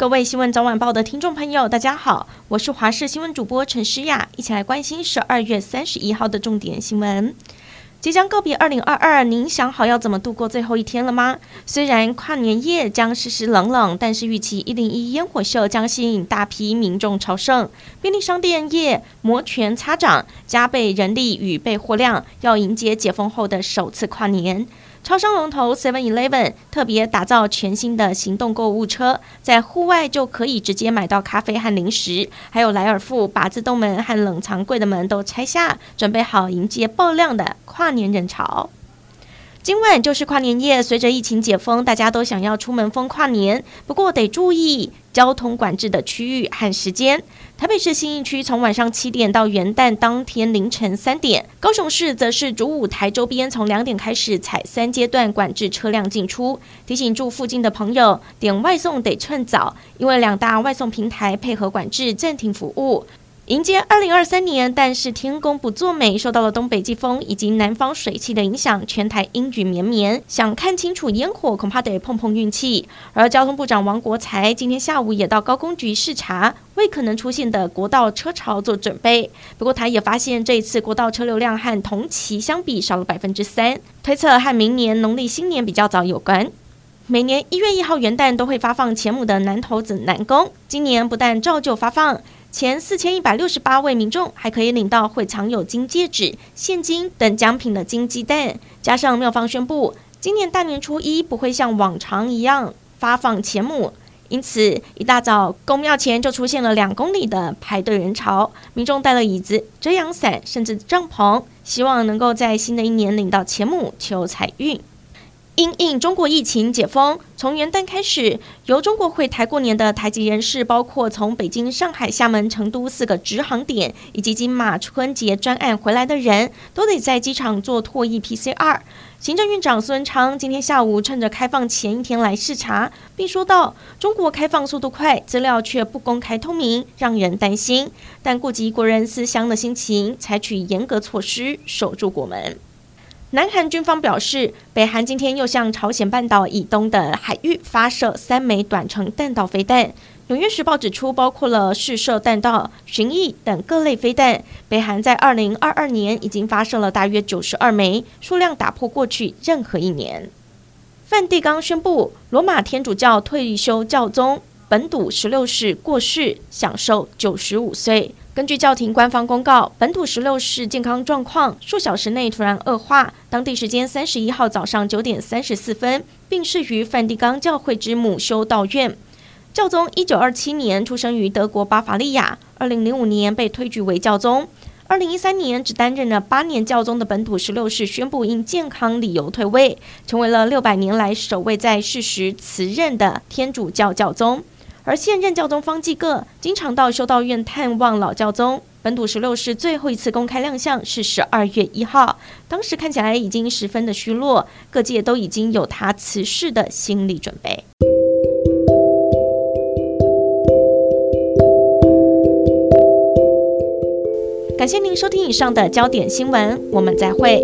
各位新闻早晚报的听众朋友，大家好，我是华视新闻主播陈诗雅，一起来关心十二月三十一号的重点新闻。即将告别二零二二，您想好要怎么度过最后一天了吗？虽然跨年夜将湿湿冷冷，但是预期一零一烟火秀将吸引大批民众朝圣。便利商店业摩拳擦掌，加倍人力与备货量，要迎接解封后的首次跨年。超商龙头 Seven Eleven 特别打造全新的行动购物车，在户外就可以直接买到咖啡和零食，还有莱尔富把自动门和冷藏柜的门都拆下，准备好迎接爆量的跨年人潮。今晚就是跨年夜，随着疫情解封，大家都想要出门疯跨年，不过得注意交通管制的区域和时间。台北市新义区从晚上七点到元旦当天凌晨三点，高雄市则是主舞台周边从两点开始采三阶段管制车辆进出。提醒住附近的朋友，点外送得趁早，因为两大外送平台配合管制暂停服务。迎接二零二三年，但是天公不作美，受到了东北季风以及南方水汽的影响，全台阴雨绵绵。想看清楚烟火，恐怕得碰碰运气。而交通部长王国材今天下午也到高工局视察，为可能出现的国道车潮做准备。不过他也发现，这一次国道车流量和同期相比少了百分之三，推测和明年农历新年比较早有关。每年一月一号元旦都会发放钱母的南投子南宫，今年不但照旧发放。前四千一百六十八位民众还可以领到会藏有金戒指、现金等奖品的金鸡蛋，加上庙方宣布，今年大年初一不会像往常一样发放钱母，因此一大早宫庙前就出现了两公里的排队人潮，民众带了椅子、遮阳伞，甚至帐篷，希望能够在新的一年领到钱母求财运。因应中国疫情解封，从元旦开始，由中国回台过年的台籍人士，包括从北京、上海、厦门、成都四个直航点，以及金马春节专案回来的人，都得在机场做唾液 PCR。行政院长苏贞昌今天下午趁着开放前一天来视察，并说到：“中国开放速度快，资料却不公开透明，让人担心。但顾及国人思乡的心情，采取严格措施，守住国门。”南韩军方表示，北韩今天又向朝鲜半岛以东的海域发射三枚短程弹道飞弹。纽约时报指出，包括了试射弹道、巡弋等各类飞弹，北韩在二零二二年已经发射了大约九十二枚，数量打破过去任何一年。梵蒂冈宣布，罗马天主教退休教宗本笃十六世过世，享寿九十五岁。根据教廷官方公告，本土十六世健康状况数小时内突然恶化，当地时间三十一号早上九点三十四分病逝于梵蒂冈教会之母修道院。教宗一九二七年出生于德国巴伐利亚，二零零五年被推举为教宗。二零一三年只担任了八年教宗的本土十六世宣布因健康理由退位，成为了六百年来首位在世时辞任的天主教教宗。而现任教宗方济各经常到修道院探望老教宗。本笃十六世最后一次公开亮相是十二月一号，当时看起来已经十分的虚弱，各界都已经有他辞世的心理准备。感谢您收听以上的焦点新闻，我们再会。